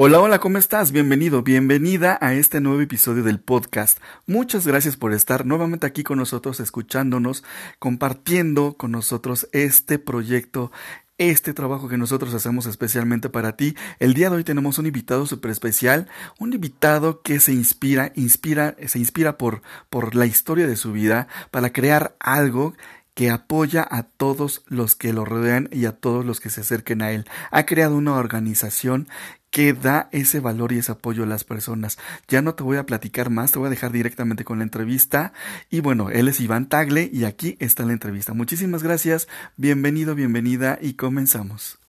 Hola, hola, ¿cómo estás? Bienvenido, bienvenida a este nuevo episodio del podcast. Muchas gracias por estar nuevamente aquí con nosotros, escuchándonos, compartiendo con nosotros este proyecto este trabajo que nosotros hacemos especialmente para ti. El día de hoy tenemos un invitado súper especial, un invitado que se inspira, inspira, se inspira por, por la historia de su vida para crear algo que apoya a todos los que lo rodean y a todos los que se acerquen a él. Ha creado una organización que da ese valor y ese apoyo a las personas. Ya no te voy a platicar más, te voy a dejar directamente con la entrevista. Y bueno, él es Iván Tagle y aquí está la entrevista. Muchísimas gracias, bienvenido, bienvenida y comenzamos.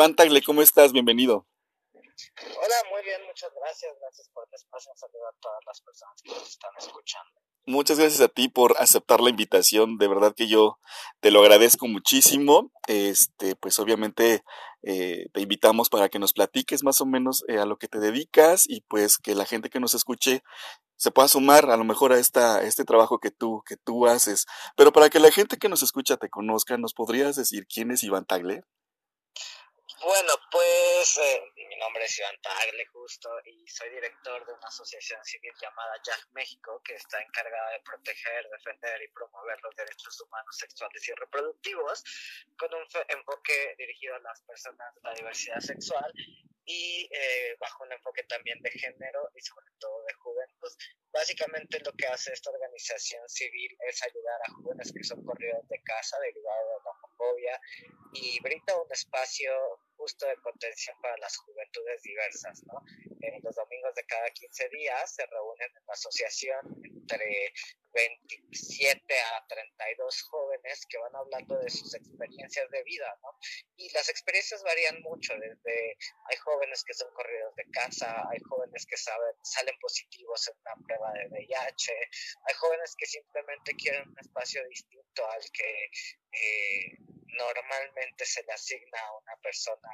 Iván Tagle, ¿cómo estás? Bienvenido. Hola, muy bien, muchas gracias. Gracias por el espacio. Saludos a todas las personas que nos están escuchando. Muchas gracias a ti por aceptar la invitación. De verdad que yo te lo agradezco muchísimo. Este, pues obviamente eh, te invitamos para que nos platiques más o menos eh, a lo que te dedicas y pues que la gente que nos escuche se pueda sumar a lo mejor a esta, este trabajo que tú, que tú haces. Pero para que la gente que nos escucha te conozca, ¿nos podrías decir quién es Iván Tagle? Bueno, pues eh, mi nombre es Iván Tagle justo y soy director de una asociación civil llamada Jack México que está encargada de proteger, defender y promover los derechos humanos sexuales y reproductivos con un enfoque dirigido a las personas de la diversidad sexual y eh, bajo un enfoque también de género y sobre todo de juventud. Básicamente lo que hace esta organización civil es ayudar a jóvenes que son corridos de casa derivado de la homofobia y brinda un espacio justo de contención para las juventudes diversas. ¿no? Eh, los domingos de cada 15 días se reúnen en la asociación entre 27 a 32 jóvenes que van hablando de sus experiencias de vida, ¿no? Y las experiencias varían mucho, desde hay jóvenes que son corridos de casa, hay jóvenes que saben, salen positivos en una prueba de VIH, hay jóvenes que simplemente quieren un espacio distinto al que eh, normalmente se le asigna a una persona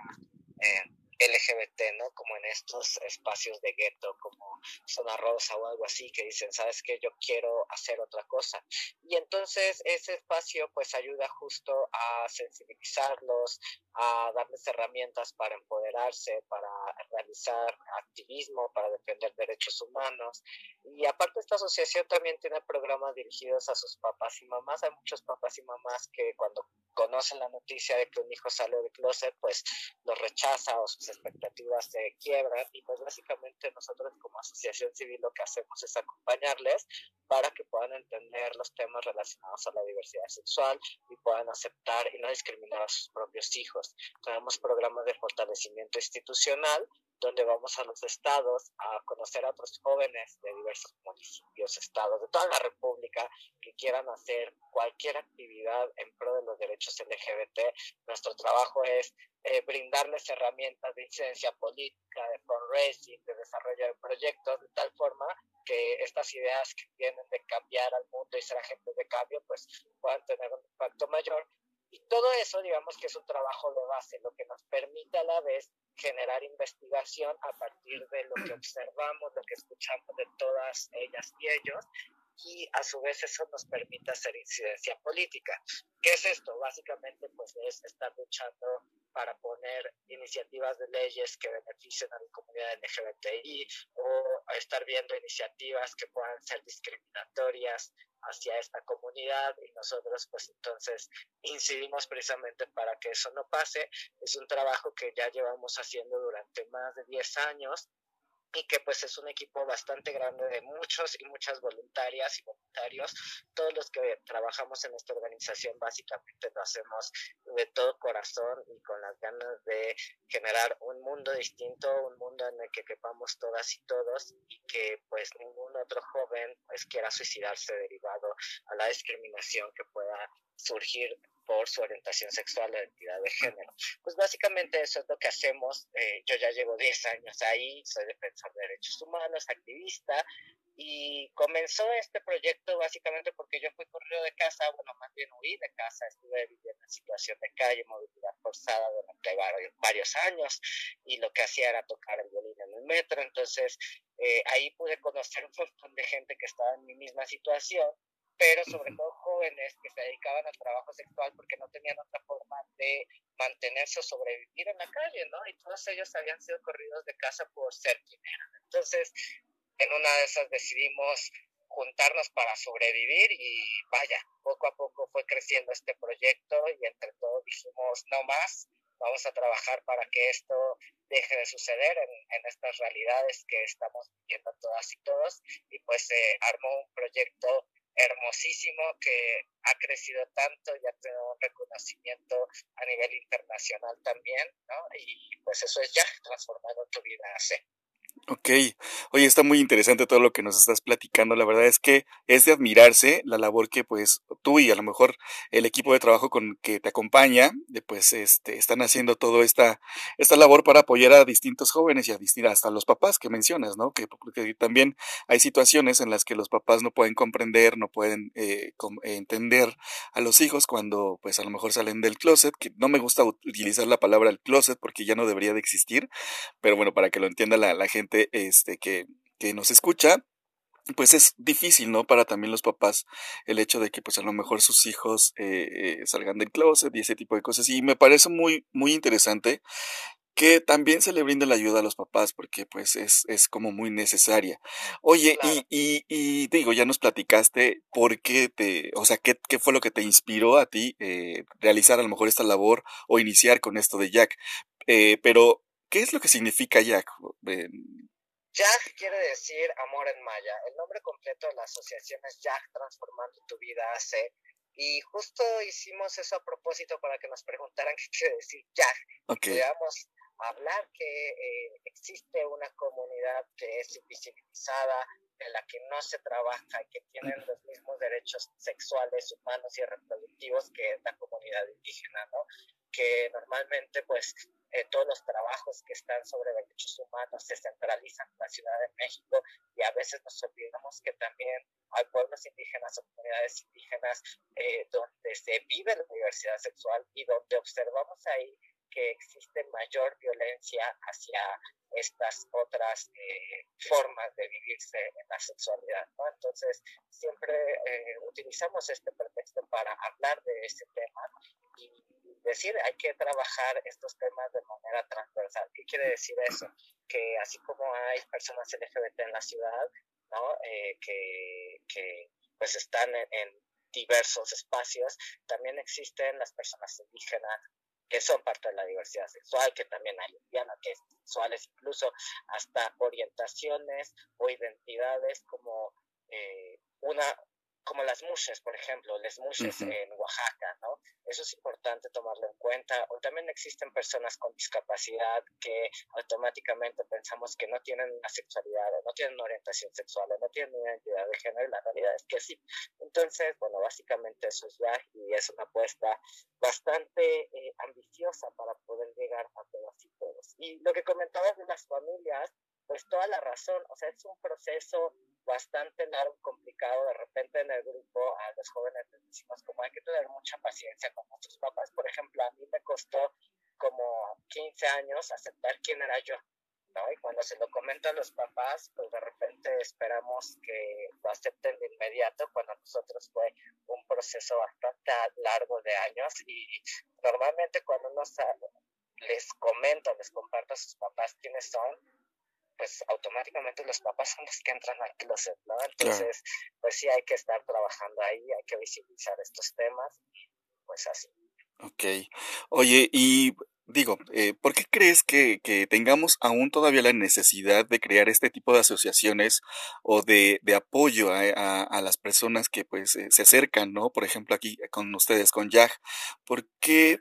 eh, LGBT, ¿no? Como en estos espacios de gueto, como Zona Rosa o algo así, que dicen, ¿sabes qué? Yo quiero hacer otra cosa. Y entonces ese espacio pues ayuda justo a sensibilizarlos, a darles herramientas para empoderarse, para realizar activismo, para defender derechos humanos. Y aparte esta asociación también tiene programas dirigidos a sus papás y mamás. Hay muchos papás y mamás que cuando conocen la noticia de que un hijo sale del closet, pues lo rechaza o sus expectativas se quiebran. Y pues básicamente nosotros como asociación civil lo que hacemos es acompañarles para que puedan entender los temas relacionados a la diversidad sexual y puedan aceptar y no discriminar a sus propios hijos. Tenemos programas de fortalecimiento institucional donde vamos a los estados a conocer a otros jóvenes de diversos municipios, estados, de toda la República que quieran hacer cualquier actividad en pro de los derechos LGBT. Nuestro trabajo es eh, brindarles herramientas de incidencia política, de fundraising, de desarrollo de proyectos, de tal forma que estas ideas que tienen de cambiar al mundo y ser agentes de cambio, pues puedan tener un impacto mayor. Y todo eso, digamos que es un trabajo de base, lo que nos permite a la vez generar investigación a partir de lo que observamos, lo que escuchamos de todas ellas y ellos, y a su vez eso nos permite hacer incidencia política. ¿Qué es esto? Básicamente pues es estar luchando para poner iniciativas de leyes que beneficien a la comunidad LGBTI o estar viendo iniciativas que puedan ser discriminatorias hacia esta comunidad y nosotros pues entonces incidimos precisamente para que eso no pase. Es un trabajo que ya llevamos haciendo durante más de 10 años y que pues es un equipo bastante grande de muchos y muchas voluntarias y voluntarios. Todos los que trabajamos en esta organización básicamente lo hacemos de todo corazón y con las ganas de generar un mundo distinto, un mundo en el que quepamos todas y todos y que pues ningún otro joven pues quiera suicidarse derivado a la discriminación que pueda surgir por su orientación sexual o identidad de género. Pues básicamente eso es lo que hacemos. Eh, yo ya llevo 10 años ahí, soy defensor de derechos humanos, activista, y comenzó este proyecto básicamente porque yo fui corrido de casa, bueno, más bien huí de casa, estuve viviendo en situación de calle, movilidad forzada durante varios, años, y lo que hacía era tocar el violín en el metro, entonces eh, ahí pude conocer un montón de gente que estaba en mi misma situación pero sobre todo jóvenes que se dedicaban al trabajo sexual porque no tenían otra forma de mantenerse o sobrevivir en la calle, ¿no? Y todos ellos habían sido corridos de casa por ser quien Entonces, en una de esas decidimos juntarnos para sobrevivir y vaya, poco a poco fue creciendo este proyecto y entre todos dijimos, no más, vamos a trabajar para que esto deje de suceder en, en estas realidades que estamos viviendo todas y todos y pues se armó un proyecto hermosísimo que ha crecido tanto y ha tenido un reconocimiento a nivel internacional también, ¿no? Y pues eso es ya transformando tu vida así. Ok, oye, está muy interesante todo lo que nos estás platicando. La verdad es que es de admirarse la labor que pues tú y a lo mejor el equipo de trabajo con que te acompaña, pues este, están haciendo toda esta, esta labor para apoyar a distintos jóvenes y a distintos, hasta los papás que mencionas, ¿no? Que, también hay situaciones en las que los papás no pueden comprender, no pueden eh, entender a los hijos cuando pues a lo mejor salen del closet, que no me gusta utilizar la palabra el closet porque ya no debería de existir, pero bueno, para que lo entienda la, la gente este, que, que nos escucha, pues es difícil, ¿no? Para también los papás el hecho de que pues a lo mejor sus hijos eh, eh, salgan del closet y ese tipo de cosas. Y me parece muy, muy interesante que también se le brinde la ayuda a los papás porque pues es, es como muy necesaria. Oye, y, y, y, digo, ya nos platicaste por qué te, o sea, qué, qué fue lo que te inspiró a ti eh, realizar a lo mejor esta labor o iniciar con esto de Jack. pero, ¿qué es lo que significa Jack? Jack quiere decir amor en maya. El nombre completo de la asociación es Jack Transformando tu Vida AC. Y justo hicimos eso a propósito para que nos preguntaran qué quiere decir Jack. Okay. hablar que eh, existe una comunidad que es invisibilizada, en la que no se trabaja y que tienen los mismos derechos sexuales, humanos y reproductivos que la comunidad indígena, ¿no? Que normalmente, pues, eh, todos los trabajos que están sobre derechos humanos se centralizan en la Ciudad de México y a veces nos olvidamos que también hay pueblos indígenas o comunidades indígenas eh, donde se vive la diversidad sexual y donde observamos ahí que existe mayor violencia hacia estas otras eh, formas de vivirse en la sexualidad. ¿no? Entonces, siempre utilizamos este pretexto para hablar de ese tema y decir, hay que trabajar estos temas de manera transversal. ¿Qué quiere decir eso? Que así como hay personas LGBT en la ciudad, ¿no? Eh, que, que, pues están en, diversos espacios, también existen las personas indígenas que son parte de la diversidad sexual, que también hay lesbianas, que sexuales, incluso hasta orientaciones o identidades como eh, una como las mushes, por ejemplo, las mushes en Oaxaca, ¿no? Eso es importante tomarlo en cuenta. O también existen personas con discapacidad que automáticamente pensamos que no tienen una sexualidad, o no tienen una orientación sexual, o no tienen una identidad de género, y la realidad es que sí. Entonces, bueno, básicamente eso es ya, y es una apuesta bastante eh, ambiciosa para poder llegar a todos y todos. Y lo que comentabas de las familias, pues toda la razón, o sea, es un proceso bastante largo, complicado. De repente en el grupo a los jóvenes les decimos como hay que tener mucha paciencia con nuestros papás. Por ejemplo, a mí me costó como 15 años aceptar quién era yo. ¿no? Y cuando se lo comenta a los papás, pues de repente esperamos que lo acepten de inmediato, cuando nosotros fue un proceso bastante largo de años y normalmente cuando uno les comenta, les comparto a sus papás quiénes son, pues automáticamente los papás son los que entran al closet, ¿no? Entonces, pues sí hay que estar trabajando ahí, hay que visibilizar estos temas, pues así. Ok. Oye, y digo, eh, ¿por qué crees que, que, tengamos aún todavía la necesidad de crear este tipo de asociaciones o de, de apoyo a, a, las personas que pues eh, se acercan, ¿no? Por ejemplo, aquí con ustedes, con YAG. ¿Por qué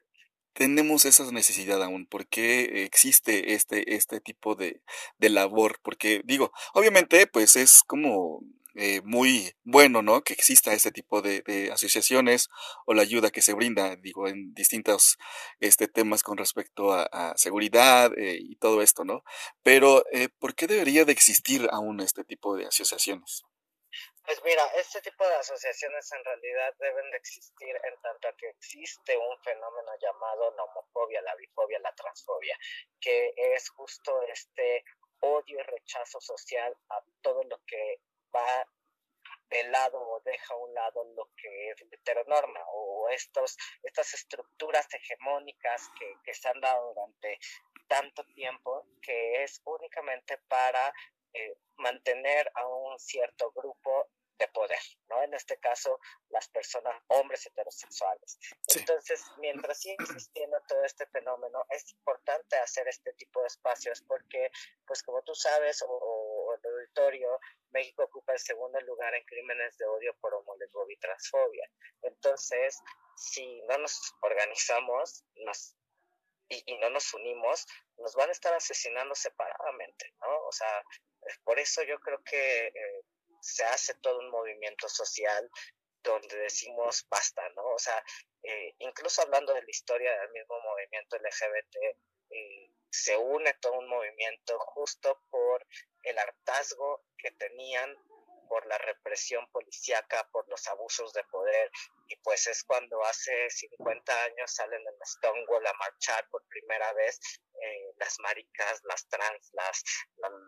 tenemos esa necesidad aún? ¿Por qué existe este, este tipo de, de labor? Porque digo, obviamente pues es como eh, muy bueno, ¿no? Que exista este tipo de, de, asociaciones o la ayuda que se brinda, digo, en distintos este, temas con respecto a, a seguridad eh, y todo esto, ¿no? Pero, eh, ¿por qué debería de existir aún este tipo de asociaciones? Pues mira, este tipo de asociaciones en realidad deben de existir en tanto que existe un fenómeno llamado la homofobia, la bifobia, la transfobia, que es justo este odio y rechazo social a todo lo que va de lado o deja a un lado lo que es heteronorma o estos, estas estructuras hegemónicas que, que se han dado durante tanto tiempo que es únicamente para eh, mantener a un cierto grupo de poder, ¿no? En este caso, las personas, hombres heterosexuales. Entonces, mientras siga existiendo todo este fenómeno, es importante hacer este tipo de espacios porque, pues como tú sabes, o, el auditorio, México ocupa el segundo lugar en crímenes de odio por homolesbobia y transfobia. Entonces, si no nos organizamos nos, y, y, no nos unimos, nos van a estar asesinando separadamente, ¿no? O sea, por eso yo creo que... Eh, se hace todo un movimiento social donde decimos basta, ¿no? O sea, eh, incluso hablando de la historia del mismo movimiento LGBT, eh, se une todo un movimiento justo por el hartazgo que tenían por la represión policíaca, por los abusos de poder, y pues es cuando hace 50 años salen en Stonewall a marchar por primera vez eh, las maricas, las trans, las,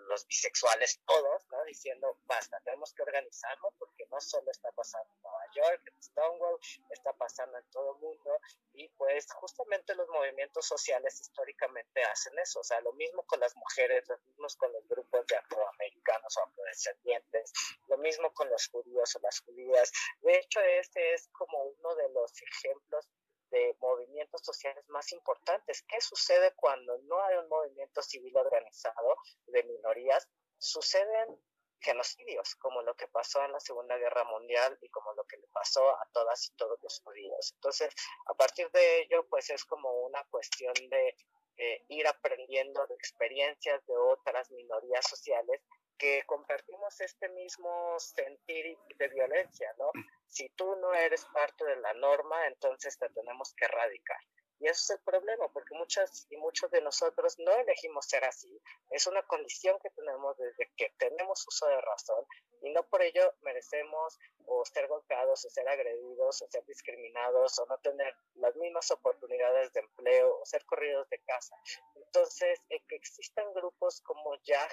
los bisexuales, todos. Diciendo, basta, tenemos que organizarnos porque no solo está pasando York, en Stonewall, está pasando en todo el mundo y pues justamente los movimientos sociales históricamente hacen eso, o sea, lo mismo con las mujeres, lo mismo con los grupos de afroamericanos o afrodescendientes, lo mismo con los judíos o las judías. De hecho, este es como uno de los ejemplos de movimientos sociales más importantes. ¿Qué sucede cuando no hay un movimiento civil organizado de minorías? Suceden genocidios, como lo que pasó en la Segunda Guerra Mundial y como lo que le pasó a todas y todos los judíos. Entonces, a partir de ello, pues es como una cuestión de eh, ir aprendiendo de experiencias de otras minorías sociales que compartimos este mismo sentir de violencia, ¿no? Si tú no eres parte de la norma, entonces te tenemos que erradicar. Y eso es el problema, porque muchas y muchos de nosotros no elegimos ser así. Es una condición que tenemos desde que tenemos uso de razón y no por ello merecemos o ser golpeados o ser agredidos o ser discriminados o no tener las mismas oportunidades de empleo o ser corridos de casa. Entonces, que existan grupos como ya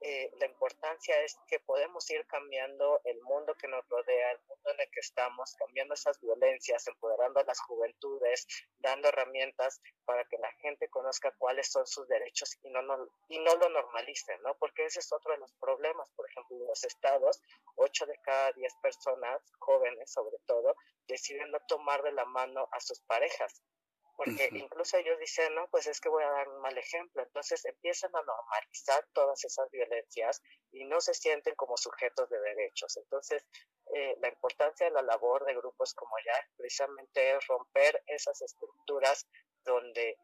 eh, la importancia es que podemos ir cambiando el mundo que nos rodea, el mundo en el que estamos, cambiando esas violencias, empoderando a las juventudes, dando herramientas para que la gente conozca cuáles son sus derechos y no, no, y no lo normalicen, ¿no? Porque ese es otro de los problemas. Por ejemplo, en los estados, 8 de cada 10 personas, jóvenes sobre todo, deciden no tomar de la mano a sus parejas porque incluso ellos dicen, no, pues es que voy a dar un mal ejemplo, entonces empiezan a normalizar todas esas violencias y no se sienten como sujetos de derechos. Entonces, eh, la importancia de la labor de grupos como ya precisamente es romper esas estructuras donde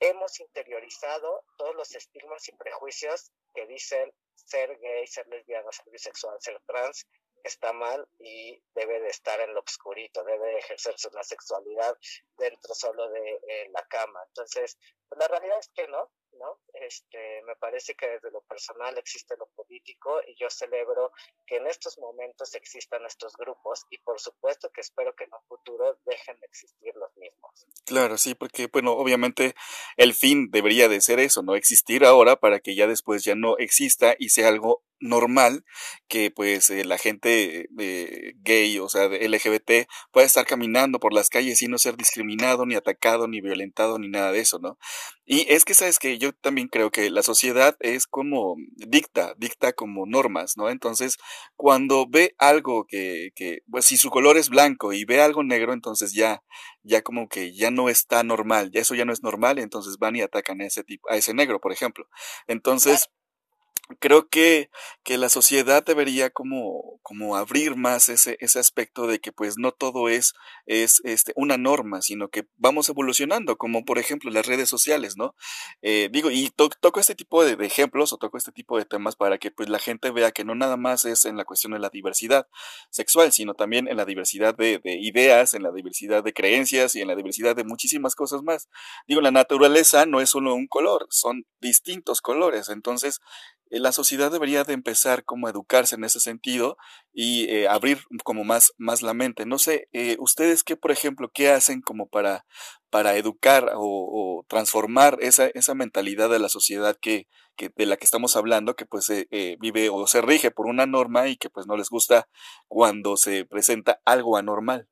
hemos interiorizado todos los estigmas y prejuicios que dicen ser gay, ser lesbiana, ser bisexual, ser trans, está mal y debe de estar en lo obscurito, debe de ejercerse una sexualidad dentro solo de eh, la cama. Entonces, pues, la realidad es que no, ¿no? Este, me parece que desde lo personal existe lo político y yo celebro que en estos momentos existan estos grupos y por supuesto que espero que en un futuro dejen de existir los mismos. Claro, sí, porque, bueno, obviamente el fin debería de ser eso, no existir ahora para que ya después ya no exista y sea algo normal que pues eh, la gente eh, gay, o sea, de LGBT, pueda estar caminando por las calles y no ser discriminado, ni atacado, ni violentado, ni nada de eso, ¿no? Y es que, sabes que yo también creo que la sociedad es como dicta, dicta como normas, ¿no? Entonces, cuando ve algo que, que pues si su color es blanco y ve algo negro, entonces ya, ya como que ya no está normal, ya eso ya no es normal, entonces van y atacan a ese tipo, a ese negro, por ejemplo. Entonces, creo que, que la sociedad debería como, como abrir más ese, ese aspecto de que pues no todo es, es este, una norma, sino que vamos evolucionando, como por ejemplo las redes sociales, ¿no? Eh, digo, y toco este tipo de, ejemplos o toco este tipo de temas para que pues la gente vea que no nada más es en la cuestión de la diversidad sexual, sino también en la diversidad de, de ideas, en la diversidad de creencias y en la diversidad de muchísimas cosas más. Digo, la naturaleza no es solo un color, son distintos colores, entonces la sociedad debería de empezar como a educarse en ese sentido y eh, abrir como más, más la mente. No sé, eh, ustedes qué, por ejemplo, qué hacen como para, para educar o, transformar esa, esa mentalidad de la sociedad que, que de la que estamos hablando, que pues vive o se rige por una norma y que pues no les gusta cuando se presenta algo anormal.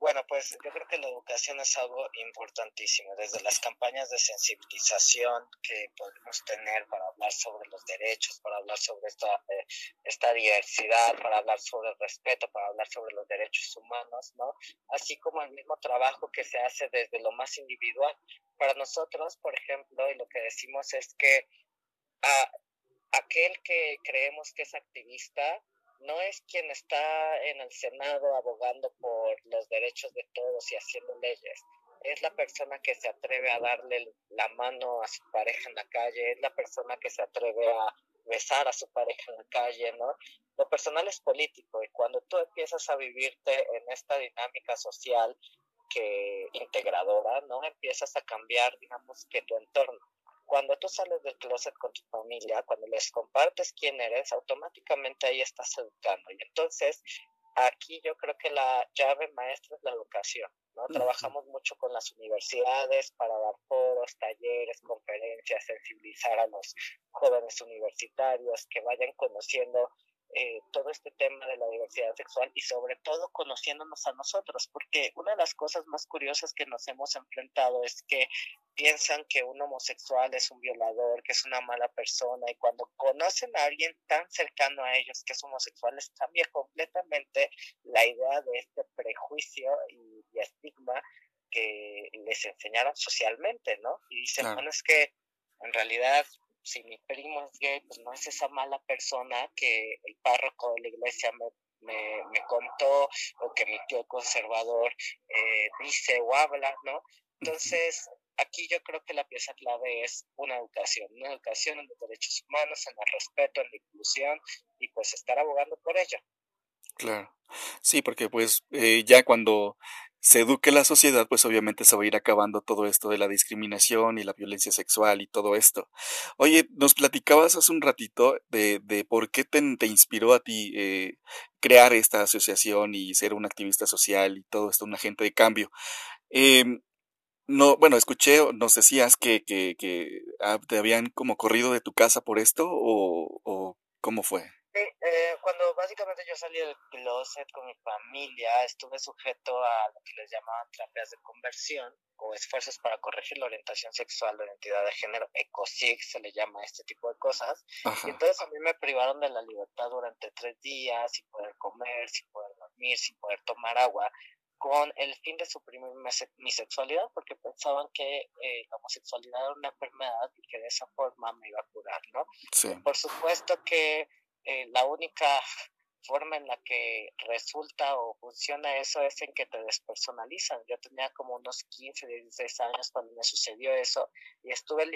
Bueno, pues yo creo que la educación es algo importantísimo, desde las campañas de sensibilización que podemos tener para hablar sobre los derechos, para hablar sobre esta, eh, esta diversidad, para hablar sobre el respeto, para hablar sobre los derechos humanos, ¿no? Así como el mismo trabajo que se hace desde lo más individual. Para nosotros, por ejemplo, y lo que decimos es que a, aquel que creemos que es activista, no es quien está en el Senado abogando por los derechos de todos y haciendo leyes. Es la persona que se atreve a darle la mano a su pareja en la calle, es la persona que se atreve a besar a su pareja en la calle, ¿no? Lo personal es político y cuando tú empiezas a vivirte en esta dinámica social que integradora, ¿no? Empiezas a cambiar, digamos, que tu entorno cuando tú sales del closet con tu familia, cuando les compartes quién eres, automáticamente ahí estás educando. Y entonces, aquí yo creo que la llave maestra es la educación. ¿no? Trabajamos mucho con las universidades para dar foros, talleres, conferencias, sensibilizar a los jóvenes universitarios que vayan conociendo eh, todo este tema de la diversidad sexual y sobre todo conociéndonos a nosotros, porque una de las cosas más curiosas que nos hemos enfrentado es que piensan que un homosexual es un violador, que es una mala persona y cuando conocen a alguien tan cercano a ellos que es homosexual les cambia completamente la idea de este prejuicio y, estigma que les enseñaron socialmente, ¿no? Y dicen, bueno, es que en realidad si mi primo es gay, pues no es esa mala persona que el párroco de la iglesia me, me, contó o que mi tío conservador eh, dice o habla, ¿no? Entonces, aquí yo creo que la pieza clave es una educación, una educación en los derechos humanos, en el respeto, en la inclusión y pues estar abogando por ello. Claro. Sí, porque pues eh, ya cuando se eduque la sociedad, pues obviamente se va a ir acabando todo esto de la discriminación y la violencia sexual y todo esto. Oye, nos platicabas hace un ratito de, de por qué te, te inspiró a ti eh, crear esta asociación y ser un activista social y todo esto, un agente de cambio. Eh, no, bueno, escuché, nos decías que, que, que ah, te habían como corrido de tu casa por esto o, o cómo fue. Sí, eh, cuando básicamente yo salí del closet con mi familia, estuve sujeto a lo que les llamaban terapias de conversión o esfuerzos para corregir la orientación sexual o identidad de género, ECOSIG se le llama este tipo de cosas. Y entonces a mí me privaron de la libertad durante tres días, sin poder comer, sin poder dormir, sin poder tomar agua con el fin de suprimir mi sexualidad porque pensaban que eh, la homosexualidad era una enfermedad y que de esa forma me iba a curar, ¿no? Por supuesto que eh, la única forma en la que resulta o funciona eso es en que te despersonalizan. Yo tenía como unos 15, 16 años cuando me sucedió eso y estuve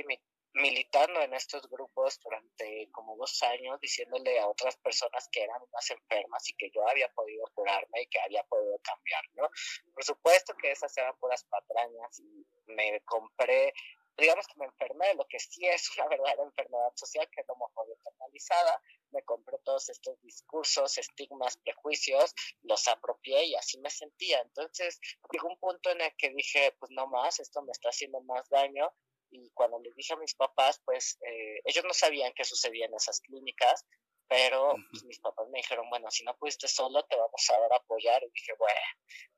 militando en estos grupos durante como dos años diciéndole a otras personas que eran unas enfermas y que yo había podido curarme y que había podido cambiar, ¿no? Por supuesto que esas eran puras patrañas y me compré digamos que me enfermé, lo que sí es una verdadera enfermedad social, que es la homofobia internalizada, me compré todos estos discursos, estigmas, prejuicios, los apropié y así me sentía. Entonces llegó un punto en el que dije, pues no más, esto me está haciendo más daño. Y cuando le dije a mis papás, pues eh, ellos no sabían qué sucedía en esas clínicas, pero pues, mis papás me dijeron, bueno, si no pudiste solo, te vamos a dar a apoyar. Y dije, bueno,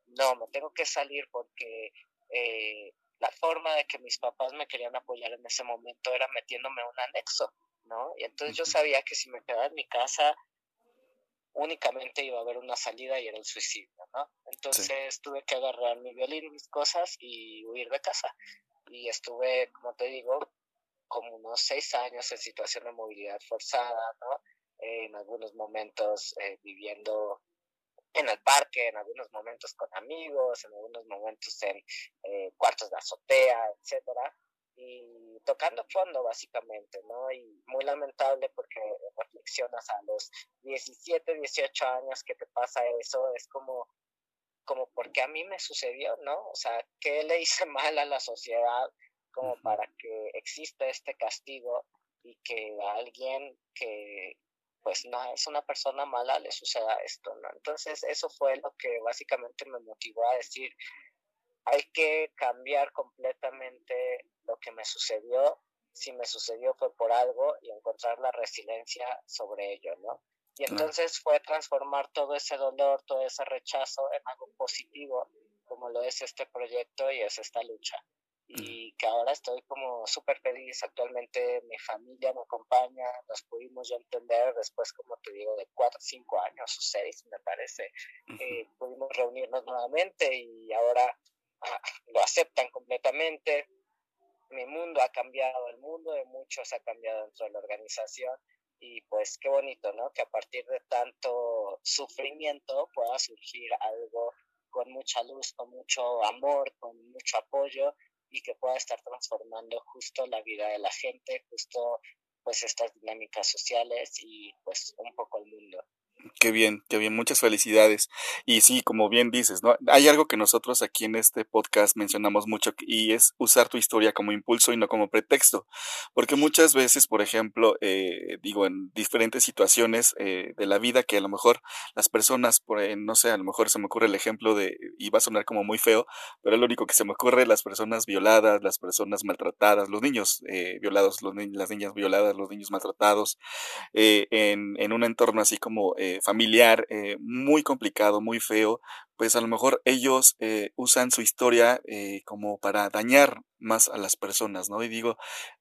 no, me tengo que salir porque eh, la forma de que mis papás me querían apoyar en ese momento era metiéndome un anexo. ¿No? Y entonces yo sabía que si me quedaba en mi casa, únicamente iba a haber una salida y era el suicidio, ¿no? Entonces tuve que agarrar mi violín y mis cosas y huir de casa. Y estuve, como te digo, como unos seis años en situación de movilidad forzada, ¿no? en algunos momentos eh, viviendo en el parque, en algunos momentos con amigos, en algunos momentos en eh, cuartos de azotea, etcétera y tocando fondo básicamente, ¿no? Y muy lamentable porque reflexionas a los 17, 18 años que te pasa eso, es como, como porque a mí me sucedió, ¿no? O sea, ¿qué le hice mal a la sociedad como para que exista este castigo y que a alguien que pues no es una persona mala le suceda esto, ¿no? Entonces eso fue lo que básicamente me motivó a decir, hay que cambiar completamente lo que me sucedió. Si me sucedió fue por algo y encontrar la resiliencia sobre ello, ¿no? Y entonces fue transformar todo ese dolor, todo ese rechazo en algo positivo, como lo es este proyecto y es esta lucha. Y que ahora estoy como súper feliz. Actualmente mi familia me acompaña, nos pudimos ya entender después, como te digo, de cuatro, cinco años o seis, me parece. Eh, pudimos reunirnos nuevamente y ahora lo aceptan completamente. Mi mundo ha cambiado, el mundo de muchos ha cambiado dentro de la organización y pues qué bonito, ¿no? Que a partir de tanto sufrimiento pueda surgir algo con mucha luz, con mucho amor, con mucho apoyo y que pueda estar transformando justo la vida de la gente, justo pues estas dinámicas sociales y pues un poco el. Qué bien, qué bien, muchas felicidades. Y sí, como bien dices, ¿no? Hay algo que nosotros aquí en este podcast mencionamos mucho y es usar tu historia como impulso y no como pretexto. Porque muchas veces, por ejemplo, eh, digo, en diferentes situaciones eh, de la vida que a lo mejor las personas, por, no sé, a lo mejor se me ocurre el ejemplo de, y va a sonar como muy feo, pero es lo único que se me ocurre, las personas violadas, las personas maltratadas, los niños eh, violados, los las niñas violadas, los niños maltratados, en, en un entorno así como eh, familiar eh, muy complicado, muy feo, pues a lo mejor ellos eh, usan su historia como para dañar más a las personas, ¿no? Y digo,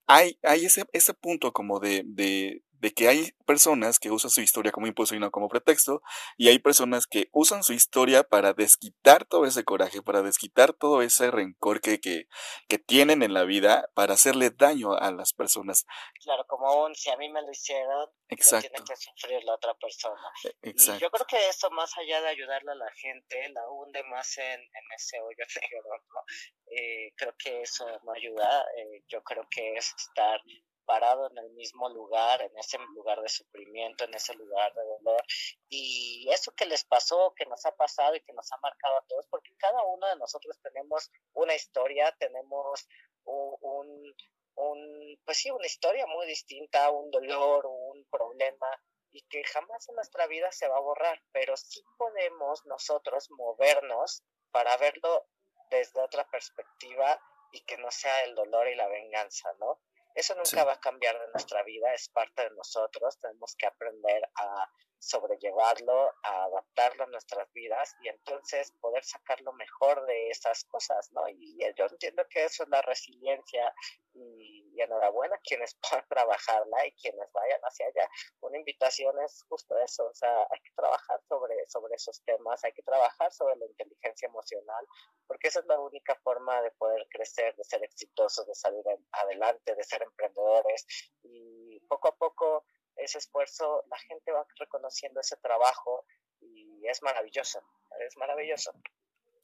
hay, hay ese, ese punto como de, de que hay personas que usan su historia como impulso y no como pretexto, y hay personas que usan su historia para desquitar todo ese coraje, para desquitar todo ese rencor que, que, que tienen en la vida, para hacerle daño a las personas. Claro, como un si a mí me lo hicieron, Exacto. tiene que sufrir la otra persona. Exacto. Y yo creo que eso, más allá de ayudarle a la gente, la hunde más en, en ese hoyo negro, ¿no? Eh, creo que eso no ayuda, eh, yo creo que es estar parado en el mismo lugar, en ese lugar de sufrimiento, en ese lugar de dolor. Y eso que les pasó, que nos ha pasado y que nos ha marcado a todos, porque cada uno de nosotros tenemos una historia, tenemos un, un, pues sí, una historia muy distinta, un dolor, un problema, y que jamás en nuestra vida se va a borrar, pero sí podemos nosotros movernos para verlo desde otra perspectiva y que no sea el dolor y la venganza, ¿no? Eso nunca va a cambiar de nuestra vida, es parte de nosotros, tenemos que aprender a sobrellevarlo, a adaptarlo a nuestras vidas y entonces poder sacar lo mejor de esas cosas, ¿no? Y yo entiendo que eso es la resiliencia y, enhorabuena quienes puedan trabajarla y quienes vayan hacia allá. Una invitación es justo eso, o hay que trabajar sobre, sobre esos temas, hay que trabajar sobre la inteligencia emocional, porque esa es la única forma de poder crecer, de ser exitosos, de salir adelante, de ser emprendedores y poco a poco ese esfuerzo, la gente va reconociendo ese trabajo y es maravilloso, es maravilloso.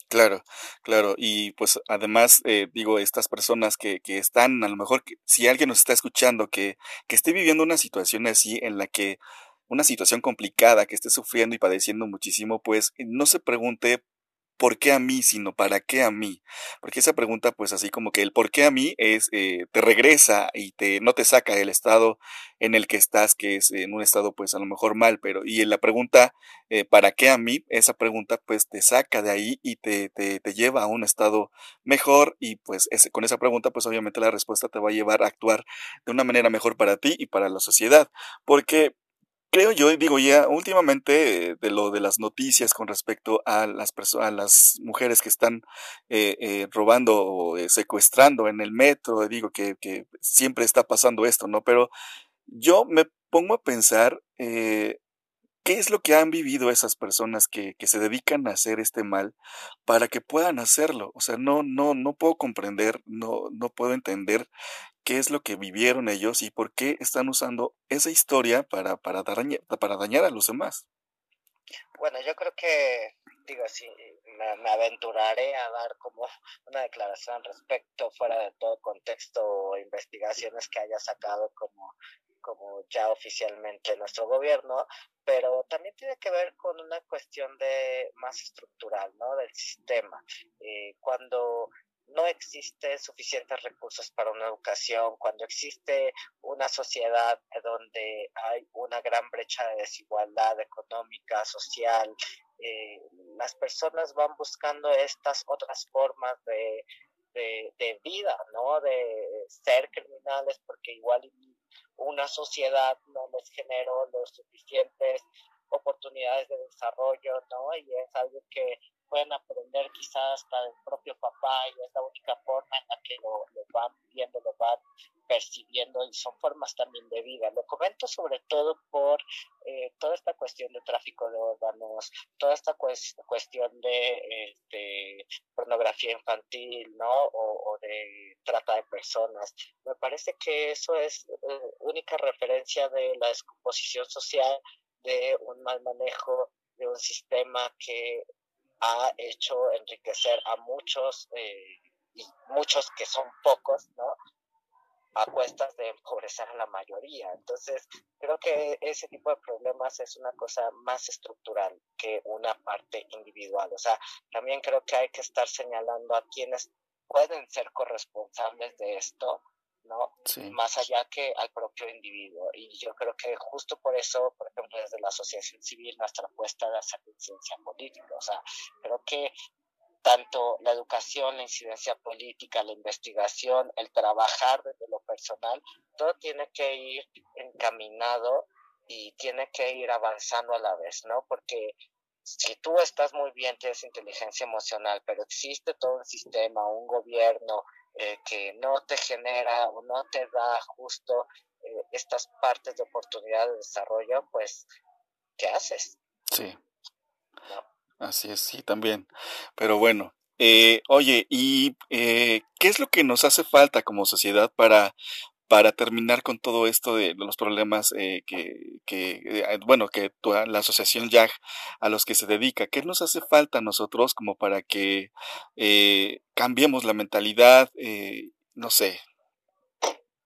Claro, claro. Y pues además, eh, digo, estas personas que, que están, a lo mejor, si alguien nos está escuchando, que, que esté viviendo una situación así en la que una situación complicada, que esté sufriendo y padeciendo muchísimo, pues no se pregunte por qué a mí, sino para qué a mí. Porque esa pregunta, pues así como que el por qué a mí es, eh, te regresa y te, no te saca del estado en el que estás, que es en un estado pues a lo mejor mal, pero y en la pregunta, eh, ¿para qué a mí? Esa pregunta pues te saca de ahí y te, te, te lleva a un estado mejor y pues con esa pregunta pues obviamente la respuesta te va a llevar a actuar de una manera mejor para ti y para la sociedad. Porque creo yo, digo ya, últimamente de lo de las noticias con respecto a las a las mujeres que están eh, eh, robando o eh, secuestrando en el metro, digo que, que, siempre está pasando esto, ¿no? Pero yo me pongo a pensar ¿Qué es lo que han vivido esas personas que, que, se dedican a hacer este mal para que puedan hacerlo? O sea, no, no, no puedo comprender, no, no puedo entender qué es lo que vivieron ellos y por qué están usando esa historia para, para, dañar, para dañar a los demás. Bueno, yo creo que, digo, me, me, aventuraré a dar como una declaración al respecto fuera de todo contexto o investigaciones que haya sacado como como ya oficialmente nuestro gobierno, pero también tiene que ver con una cuestión de más estructural, ¿no? Del sistema. Eh, cuando no existe suficientes recursos para una educación, cuando existe una sociedad donde hay una gran brecha de desigualdad económica, social, eh, las personas van buscando estas otras formas de, de, de, vida, ¿no? De ser criminales, porque igual una sociedad no les generó los suficientes oportunidades de desarrollo, ¿no? Y es algo que pueden aprender quizás hasta el propio papá y es la única forma en la que lo, lo van viendo, lo van percibiendo y son formas también de vida. Lo comento sobre todo por eh, toda esta cuestión de tráfico de órganos, toda esta cuestión de este, pornografía infantil, ¿no? O, o, de trata de personas. Me parece que eso es eh, única referencia de la descomposición social, de un mal manejo de un sistema que ha hecho enriquecer a muchos eh, y muchos que son pocos, ¿no? a cuestas de empobrecer a la mayoría. Entonces, creo que ese tipo de problemas es una cosa más estructural que una parte individual. O sea, también creo que hay que estar señalando a quienes pueden ser corresponsables de esto, ¿no? Más allá que al propio individuo. Y yo creo que justo por eso, por ejemplo, desde la asociación civil, nuestra apuesta de hacer incidencia política. O sea, creo que tanto la educación, la incidencia política, la investigación, el trabajar desde lo personal, todo tiene que ir encaminado y tiene que ir avanzando a la vez, ¿no? Porque si tú estás muy bien, tienes inteligencia emocional, pero existe todo un sistema, un gobierno eh, que no te genera o no te da justo eh, estas partes de oportunidad de desarrollo, pues, ¿qué haces? Sí. Así es, sí, también. Pero bueno, eh, oye, ¿y eh, qué es lo que nos hace falta como sociedad para, para terminar con todo esto de, los problemas eh, que, que eh, bueno, que la asociación YAG a los que se dedica? ¿Qué nos hace falta a nosotros como para que eh, cambiemos la mentalidad? no sé,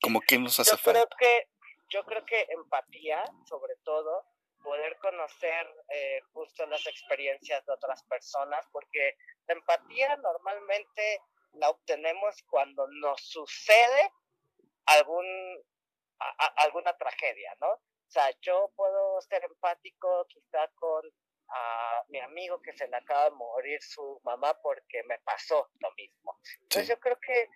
como qué nos hace yo falta. Creo que, yo creo que empatía, sobre todo, poder conocer eh, justo las experiencias de otras personas, porque la empatía normalmente la obtenemos cuando nos sucede algún, alguna tragedia, ¿no? O sea, yo puedo ser empático quizá con a mi amigo que se le acaba de morir su mamá porque me pasó lo mismo. Entonces yo creo que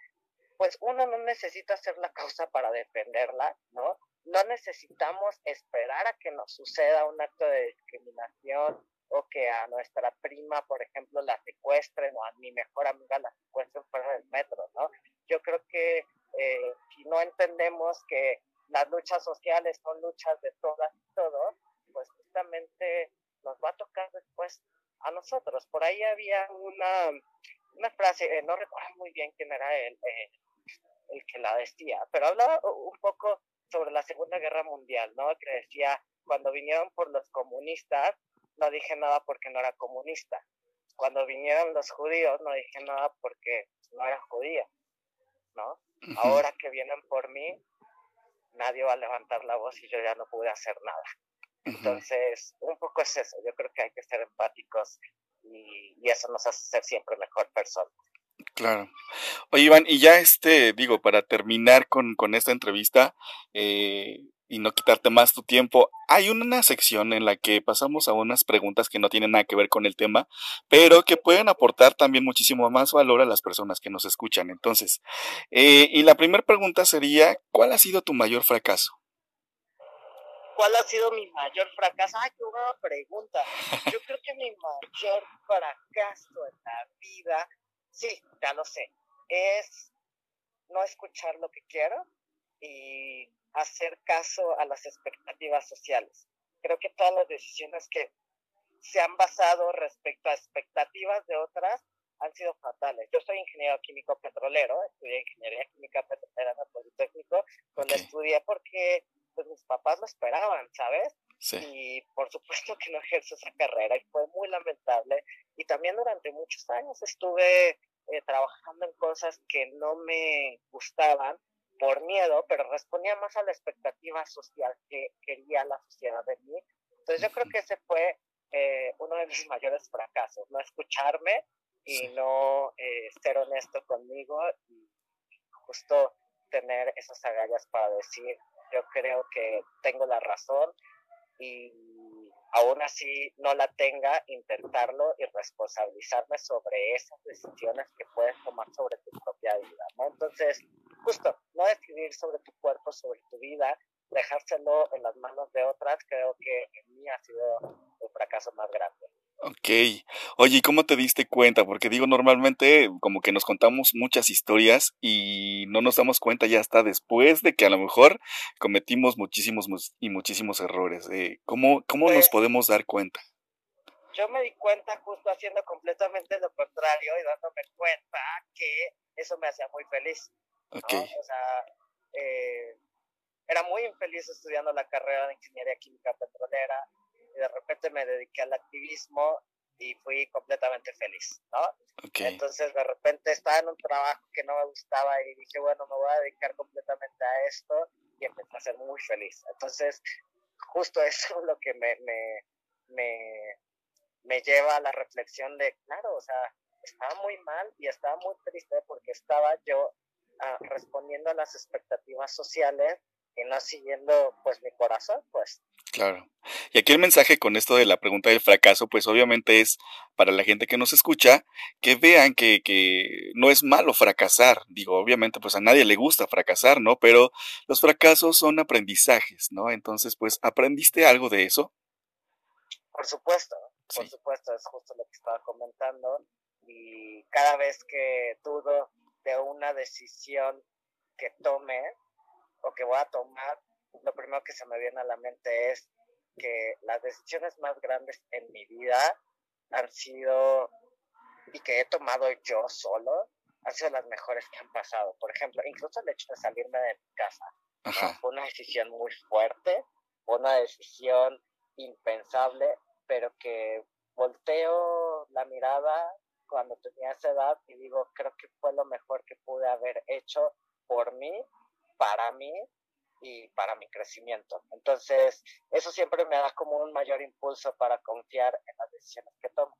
pues uno no necesita ser la causa para defenderla, ¿no? no necesitamos esperar a que nos suceda un acto de discriminación o que a nuestra prima, por ejemplo, la secuestren o a mi mejor amiga la secuestren fuera del metro, ¿no? Yo creo que eh, no entendemos que las luchas sociales son luchas de todas y todos, pues justamente nos va a tocar después a nosotros. Por ahí había una, una frase, eh, no recuerdo muy bien quién era el, eh, el que la decía, pero hablaba un poco sobre la Segunda Guerra Mundial, ¿no? Que decía, cuando vinieron por los comunistas, no dije nada porque no era comunista. Cuando vinieron los judíos, no dije nada porque no era judía, ¿no? Ahora que vienen por mí, nadie va a levantar la voz y yo ya no pude hacer nada. Entonces, un poco es eso. Yo creo que hay que ser empáticos y, y eso nos hace ser siempre mejor persona. Claro. Oye, Iván, y ya este, digo, para terminar con, con esta entrevista eh, y no quitarte más tu tiempo, hay una sección en la que pasamos a unas preguntas que no tienen nada que ver con el tema, pero que pueden aportar también muchísimo más valor a las personas que nos escuchan. Entonces, eh, y la primera pregunta sería, ¿cuál ha sido tu mayor fracaso? ¿Cuál ha sido mi mayor fracaso? Ay, qué buena pregunta. Yo creo que mi mayor fracaso en la vida Sí, ya lo sé. Es no escuchar lo que quiero y hacer caso a las expectativas sociales. Creo que todas las decisiones que se han basado respecto a expectativas de otras han sido fatales. Yo soy ingeniero químico petrolero, estudié ingeniería química petrolera en el Politécnico, donde estudié porque pues, mis papás lo esperaban, ¿sabes? Y por supuesto que no ejerzo esa carrera y fue muy lamentable. Y también durante muchos años estuve eh, trabajando en cosas que no me gustaban por miedo, pero respondía más a la expectativa social que quería la sociedad de mí. Entonces yo creo que ese fue eh, uno de mis mayores fracasos, no escucharme y no eh, ser honesto conmigo y justo tener esas agallas para decir, yo creo que tengo la razón y aún así no la tenga, intentarlo y responsabilizarme sobre esas decisiones que puedes tomar sobre tu propia vida, ¿no? Entonces, justo, no decidir sobre tu cuerpo, sobre tu vida, dejárselo en las manos de otras, creo que en mí ha sido el fracaso más grande. Ok. Oye, ¿y cómo te diste cuenta? Porque digo, normalmente como que nos contamos muchas historias y no nos damos cuenta ya hasta después de que a lo mejor cometimos muchísimos y muchísimos errores. Eh, ¿Cómo, cómo nos pues podemos dar cuenta? Yo me di cuenta justo haciendo completamente lo contrario y dándome cuenta que eso me hacía muy feliz. Ok. O sea, eh, era muy infeliz estudiando la carrera de ingeniería química petrolera y de repente me dediqué al activismo y fui completamente feliz, ¿no? Entonces de repente estaba en un trabajo que no me gustaba y dije, bueno, me voy a dedicar completamente a esto y empecé a ser muy feliz. Entonces, justo eso es lo que me, me, me, me lleva a la reflexión de, claro, o sea, estaba muy mal y estaba muy triste porque estaba yo respondiendo a las expectativas sociales y no siguiendo pues mi corazón, pues. Claro. Y aquí el mensaje con esto de la pregunta del fracaso, pues obviamente es para la gente que nos escucha, que vean que, que no es malo fracasar. Digo, obviamente pues a nadie le gusta fracasar, ¿no? Pero los fracasos son aprendizajes, ¿no? Entonces, pues, ¿aprendiste algo de eso? Por supuesto, por supuesto, es justo lo que estaba comentando. Y cada vez que dudo de una decisión que tome, o que voy a tomar, lo primero que se me viene a la mente es que las decisiones más grandes en mi vida han sido y que he tomado yo solo, han sido las mejores que han pasado. Por ejemplo, incluso el hecho de salirme de mi casa fue una decisión muy fuerte, una decisión impensable, pero que volteo la mirada cuando tenía esa edad y digo, creo que fue lo mejor que pude haber hecho por mí para mí y para mi crecimiento. Entonces, eso siempre me da como un mayor impulso para confiar en las decisiones que tomo.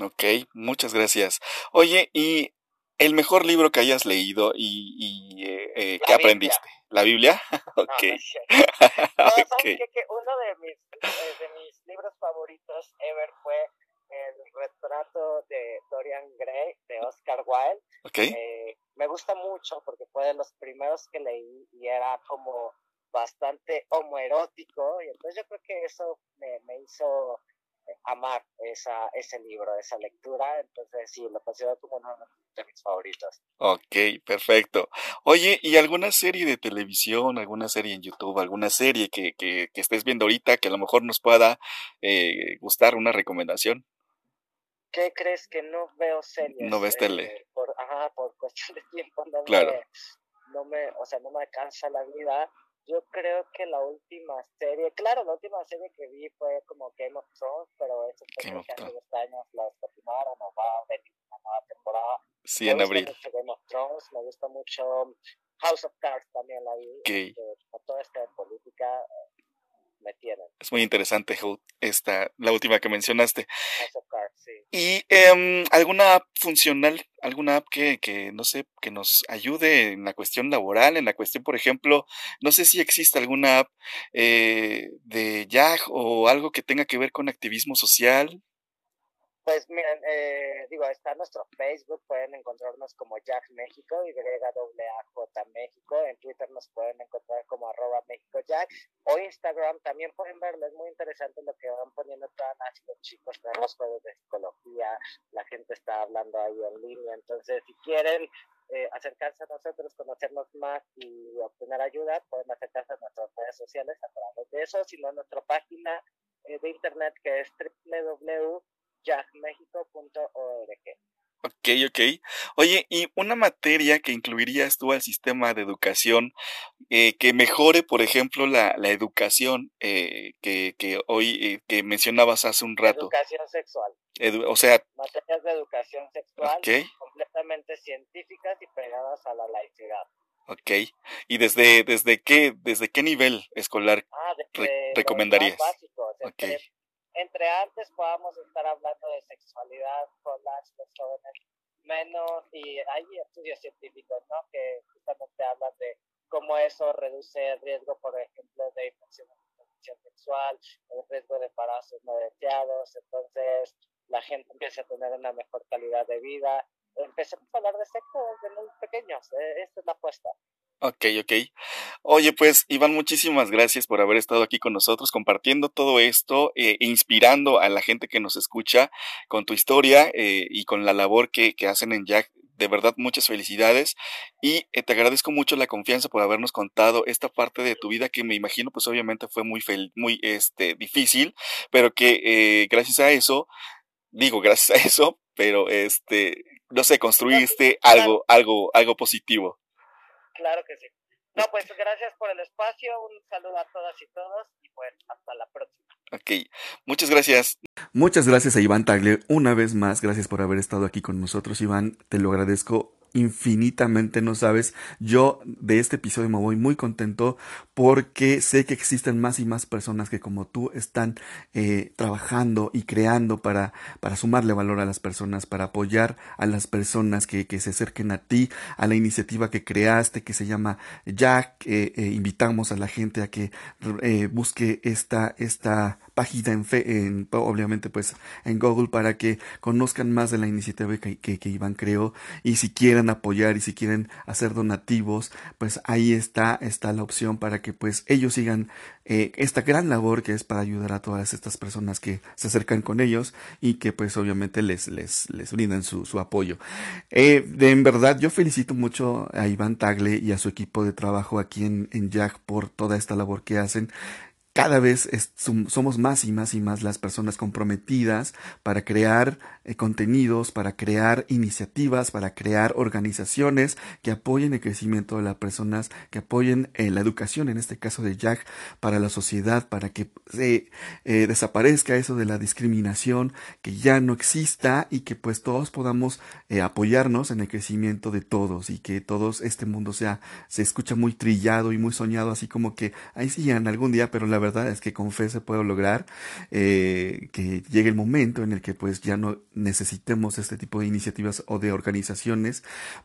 Ok, muchas gracias. Oye, ¿y el mejor libro que hayas leído y, y eh, eh que aprendiste? ¿La Biblia? ok. que uno de mis, eh, de mis libros favoritos ever fue el retrato de Dorian Gray de Oscar Wilde. Eh, me gusta mucho porque fue de los primeros que leí y era como bastante homoerótico y entonces yo creo que eso me, me hizo eh, amar esa, ese libro, esa lectura, entonces sí, lo considero como uno de mis favoritos. Ok, perfecto. Oye, ¿y alguna serie de televisión, alguna serie en YouTube, alguna serie que, que, que estés viendo ahorita que a lo mejor nos pueda eh, gustar una recomendación? ¿Qué crees que no veo series? No ves tele. Eh, por, ajá, por cuestión de tiempo no claro. me, no me, o sea, no me alcanza la vida. Yo creo que la última serie, claro, la última serie que vi fue como Game of Thrones, pero eso fue que hace dos años las continuaron o va a venir una nueva temporada. Sí, me en abril. Mucho Game of Thrones, me gusta mucho House of Cards también la vi, okay. este, toda esta política, me tienen. Es muy interesante, esta, la última que mencionaste. sí. ¿Y eh, alguna app funcional, alguna app que, que, no sé, que nos ayude en la cuestión laboral, en la cuestión, por ejemplo, no sé si existe alguna app eh, de YAG o algo que tenga que ver con activismo social? Pues miren, eh, digo, está nuestro Facebook, pueden encontrarnos como Jack México, y j México, en Twitter nos pueden encontrar como arroba México Jack, o Instagram, también pueden verlo, es muy interesante lo que van poniendo todas las, los chicos, tenemos juegos de psicología, la gente está hablando ahí en línea, entonces si quieren eh, acercarse a nosotros, conocernos más y obtener ayuda, pueden acercarse a nuestras redes sociales a través de eso, sino a nuestra página eh, de internet que es www jazzmexico.org. Ok, ok. Oye, y una materia que incluirías tú al sistema de educación eh, que mejore, por ejemplo, la, la educación eh, que, que hoy eh, que mencionabas hace un rato. Educación sexual. o sea. Materias de educación sexual completamente científicas y pegadas a la laicidad. Ok. ¿Y desde, desde qué, desde qué nivel escolar ah, recomendarías? okay entre antes podamos estar hablando de sexualidad con las personas menos y hay estudios científicos ¿no? que justamente hablan de cómo eso reduce el riesgo, por ejemplo, de infección, sexual, el riesgo de embarazos no deseados, entonces la gente empieza a tener una mejor calidad de vida. Empecemos a hablar de sexo desde muy pequeños, eh, esta es la apuesta. Ok, ok. Oye, pues Iván, muchísimas gracias por haber estado aquí con nosotros compartiendo todo esto, eh, inspirando a la gente que nos escucha con tu historia eh, y con la labor que, que, hacen en Jack. De verdad, muchas felicidades y eh, te agradezco mucho la confianza por habernos contado esta parte de tu vida que me imagino, pues obviamente fue muy, muy este, difícil, pero que eh, gracias a eso, digo gracias a eso, pero este, no sé, construiste algo, algo, algo positivo. Claro que sí. No, pues gracias por el espacio, un saludo a todas y todos y pues hasta la próxima. Ok, muchas gracias. Muchas gracias a Iván Tagle. Una vez más, gracias por haber estado aquí con nosotros, Iván. Te lo agradezco infinitamente, no sabes. Yo de este episodio me voy muy contento porque sé que existen más y más personas que como tú están eh, trabajando y creando para, para sumarle valor a las personas, para apoyar a las personas que, que se acerquen a ti, a la iniciativa que creaste que se llama Jack. Eh, eh, invitamos a la gente a que busque esta, esta página en, fe, en, obviamente pues en Google para que conozcan más de la iniciativa que, que, Iván creó. Y si quieren apoyar y si quieren hacer donativos pues ahí está está la opción para que pues ellos sigan eh, esta gran labor que es para ayudar a todas estas personas que se acercan con ellos y que pues obviamente les les les brindan su, su apoyo. Eh, de, en verdad yo felicito mucho a Iván Tagle y a su equipo de trabajo aquí en, en Jack por toda esta labor que hacen cada vez somos más y más y más las personas comprometidas para crear eh, contenidos, para crear iniciativas, para crear organizaciones que apoyen el crecimiento de las personas, que apoyen eh, la educación, en este caso de Jack, para la sociedad, para que se eh, desaparezca eso de la discriminación, que ya no exista y que pues todos podamos apoyarnos en el crecimiento de todos y que todos este mundo sea, se escucha muy trillado y muy soñado, así como que ahí sí en algún día, pero la verdad es que con fe se puede lograr eh, que llegue el momento en el que pues ya no necesitemos este tipo de iniciativas o de organizaciones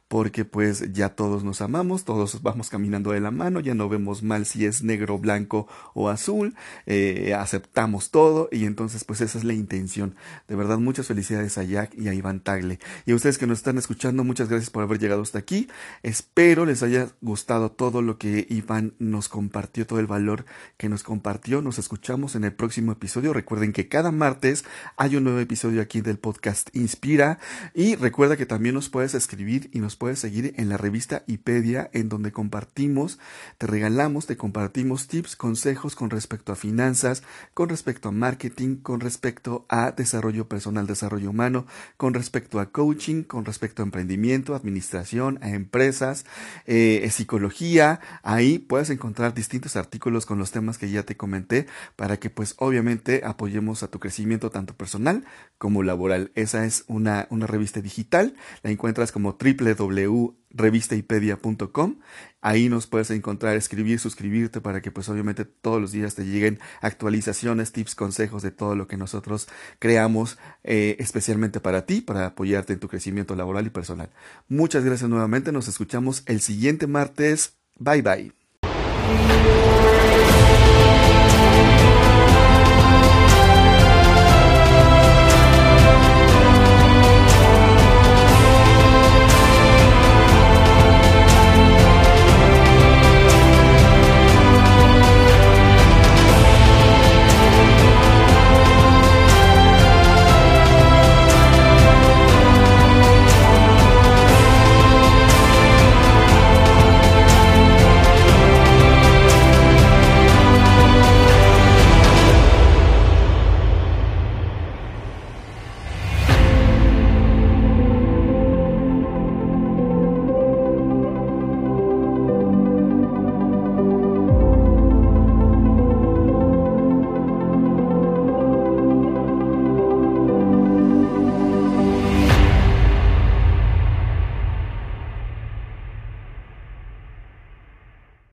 porque pues ya todos nos amamos, todos vamos caminando de la mano, ya no vemos mal si es negro, blanco o azul, eh, aceptamos todo y entonces pues esa es la intención. De verdad muchas felicidades a Jack y a Iván Tagle. Y a ustedes que nos están escuchando, muchas gracias por haber llegado hasta aquí. Espero les haya gustado todo lo que Iván nos compartió, todo el valor que nos nos escuchamos en el próximo episodio. Recuerden que cada martes hay un nuevo episodio aquí del podcast Inspira. Y recuerda que también nos puedes escribir y nos puedes seguir en la revista Ipedia, en donde compartimos, te regalamos, te compartimos tips, consejos con respecto a finanzas, con respecto a marketing, con respecto a desarrollo personal, desarrollo humano, con respecto a coaching, con respecto a emprendimiento, administración, a empresas, eh, psicología. Ahí puedes encontrar distintos artículos con los temas que ya te comenté para que pues obviamente apoyemos a tu crecimiento tanto personal como laboral. Esa es una, una revista digital, la encuentras como www.revistaipedia.com. Ahí nos puedes encontrar, escribir, suscribirte para que pues obviamente todos los días te lleguen actualizaciones, tips, consejos de todo lo que nosotros creamos eh, especialmente para ti, para apoyarte en tu crecimiento laboral y personal. Muchas gracias nuevamente, nos escuchamos el siguiente martes. Bye bye.